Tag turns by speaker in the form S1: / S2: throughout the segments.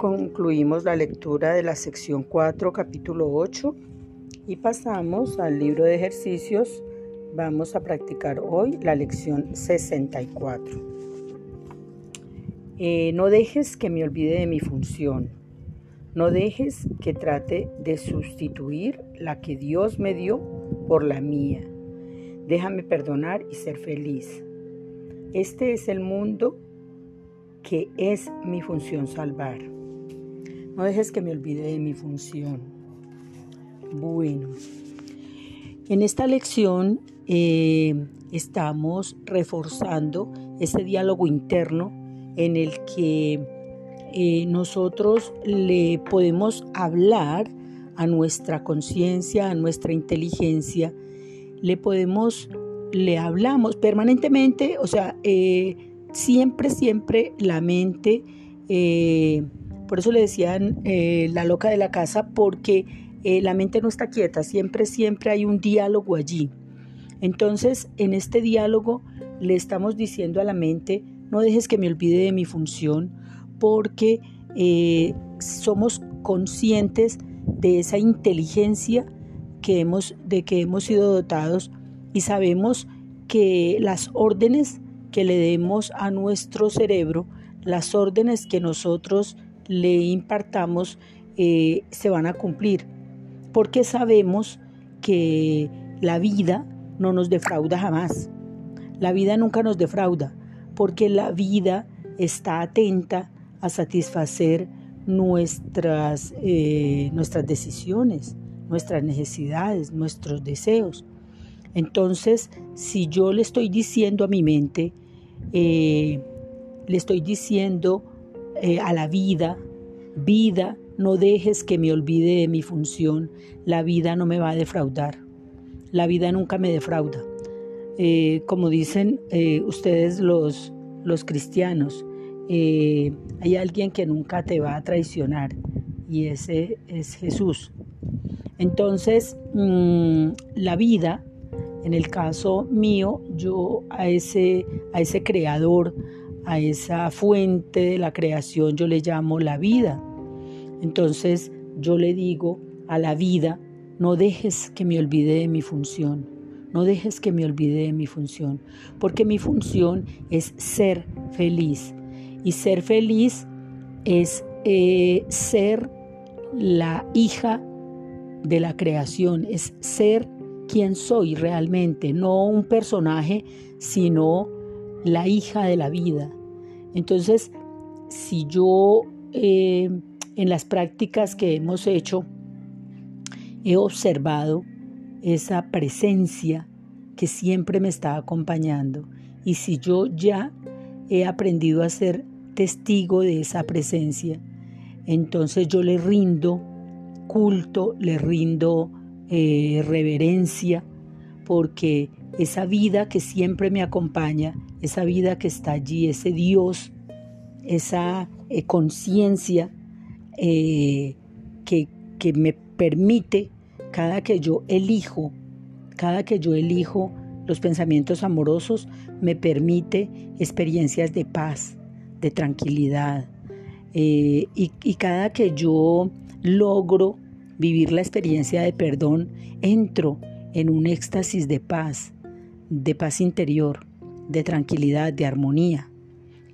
S1: Concluimos la lectura de la sección 4, capítulo 8 y pasamos al libro de ejercicios. Vamos a practicar hoy la lección 64. Eh, no dejes que me olvide de mi función. No dejes que trate de sustituir la que Dios me dio por la mía. Déjame perdonar y ser feliz. Este es el mundo que es mi función salvar. No dejes que me olvide de mi función. Bueno, en esta lección eh, estamos reforzando ese diálogo interno en el que eh, nosotros le podemos hablar a nuestra conciencia, a nuestra inteligencia, le podemos, le hablamos permanentemente, o sea, eh, siempre, siempre la mente, por eso le decían la loca de la casa, porque la mente no está quieta, siempre, siempre hay un diálogo allí. Entonces, en este diálogo le estamos diciendo a la mente, no dejes que me olvide de mi función porque eh, somos conscientes de esa inteligencia que hemos, de que hemos sido dotados y sabemos que las órdenes que le demos a nuestro cerebro, las órdenes que nosotros le impartamos, eh, se van a cumplir. Porque sabemos que la vida no nos defrauda jamás. La vida nunca nos defrauda porque la vida está atenta a satisfacer nuestras, eh, nuestras decisiones, nuestras necesidades, nuestros deseos. Entonces, si yo le estoy diciendo a mi mente, eh, le estoy diciendo eh, a la vida, vida, no dejes que me olvide de mi función, la vida no me va a defraudar, la vida nunca me defrauda. Eh, como dicen eh, ustedes los, los cristianos, hay alguien que nunca te va a traicionar y ese es Jesús. Entonces, mm, la vida, en el caso mío, yo a ese, a ese creador, a esa fuente de la creación, yo le llamo la vida. Entonces, yo le digo a la vida, no dejes que me olvide de mi función no dejes que me olvide de mi función, porque mi función es ser feliz. Y ser feliz es eh, ser la hija de la creación, es ser quien soy realmente, no un personaje, sino la hija de la vida. Entonces, si yo eh, en las prácticas que hemos hecho he observado esa presencia que siempre me está acompañando. Y si yo ya he aprendido a ser testigo de esa presencia, entonces yo le rindo culto, le rindo eh, reverencia, porque esa vida que siempre me acompaña, esa vida que está allí, ese Dios, esa eh, conciencia eh, que, que me permite cada que yo elijo, cada que yo elijo los pensamientos amorosos, me permite experiencias de paz, de tranquilidad. Eh, y, y cada que yo logro vivir la experiencia de perdón, entro en un éxtasis de paz, de paz interior, de tranquilidad, de armonía.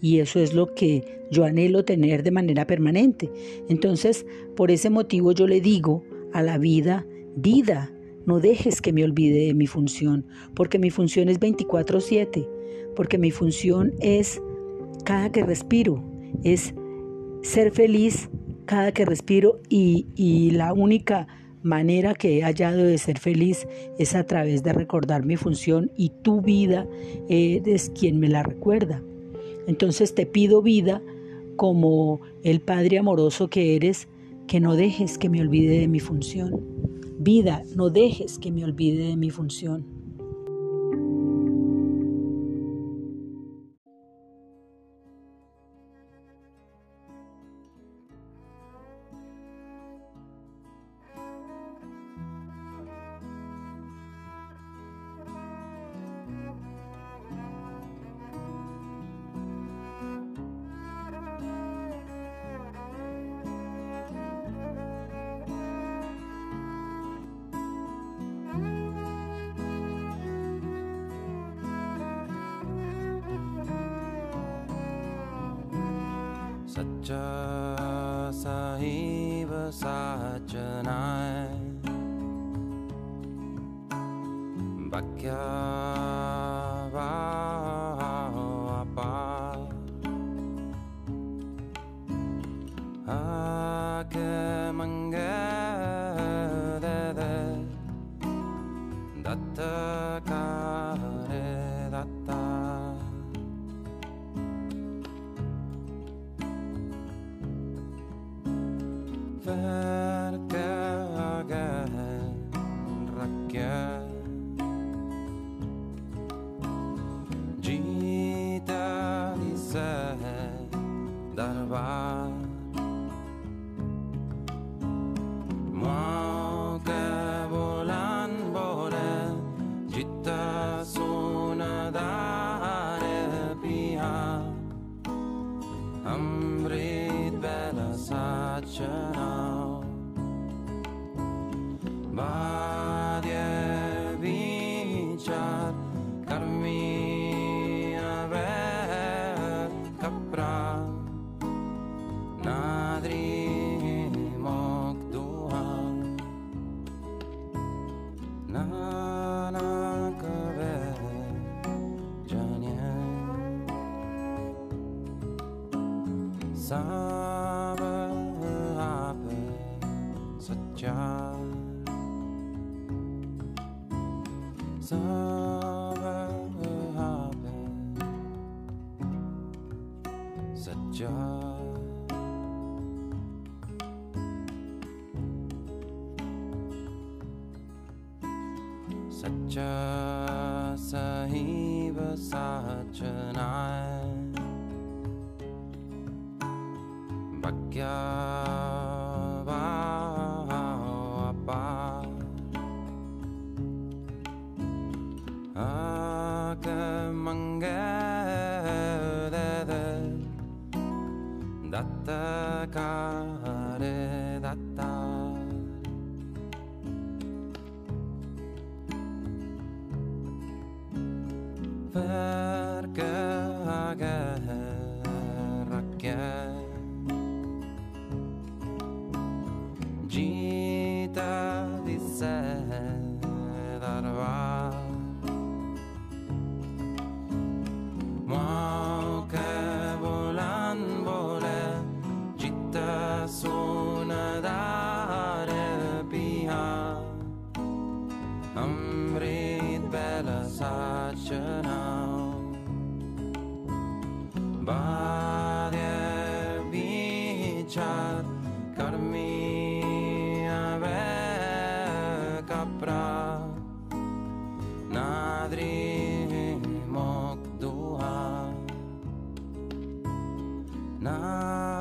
S1: Y eso es lo que yo anhelo tener de manera permanente. Entonces, por ese motivo yo le digo a la vida, vida, no dejes que me olvide de mi función, porque mi función es 24/7, porque mi función es cada que respiro, es ser feliz cada que respiro y, la única manera que he hallado de ser feliz es a través de recordar mi función y tu vida es quien me la recuerda. Entonces te pido vida como el Padre amoroso que eres, que no dejes que me olvide de mi función. Vida, no dejes que me olvide de mi función.
S2: सच्च स हैव सा back. touching out. Something will happen. Such a सच्चा the car. Now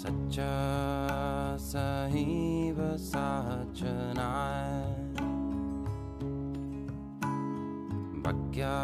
S2: सच्चा सहीव साचनाय बग्या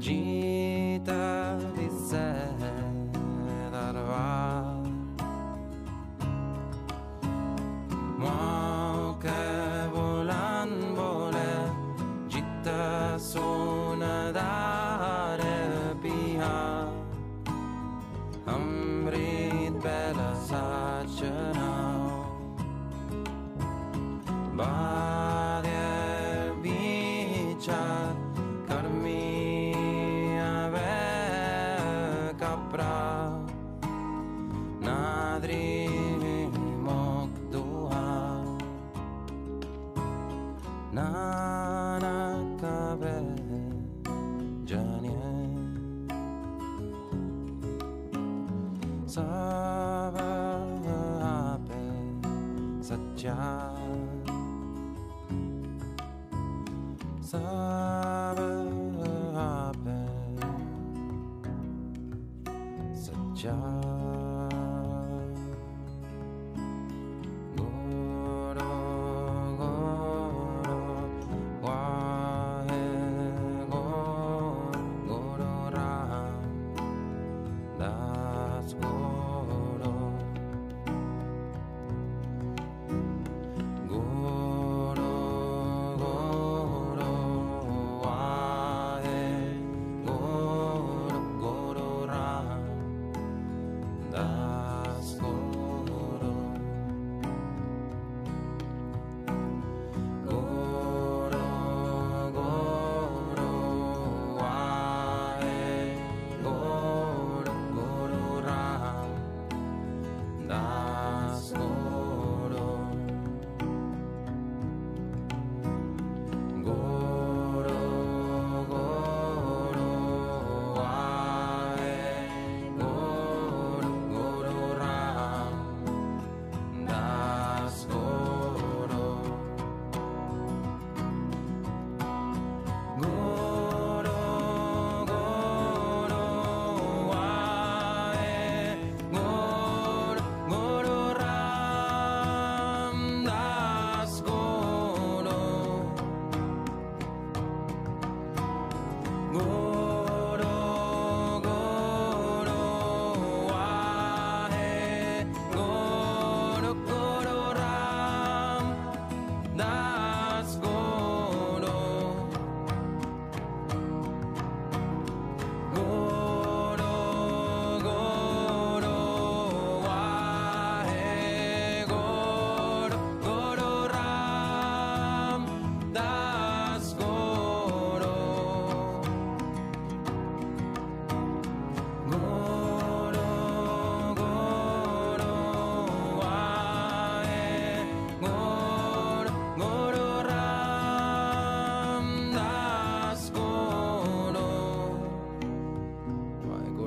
S2: Gene. прав над.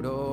S2: logró